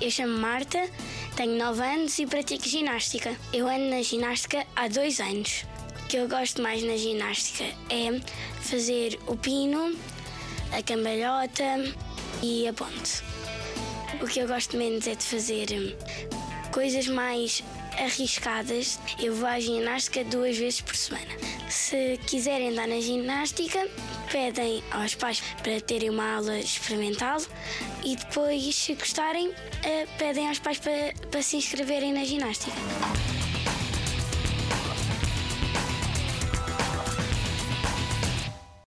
Eu chamo Marta, tenho 9 anos e pratico ginástica. Eu ando na ginástica há dois anos. O que eu gosto mais na ginástica é fazer o pino, a cambalhota e a ponte. O que eu gosto menos é de fazer hum, coisas mais arriscadas. Eu vou à ginástica duas vezes por semana. Se quiserem andar na ginástica, pedem aos pais para terem uma aula experimental e depois, se gostarem, eh, pedem aos pais para, para se inscreverem na ginástica.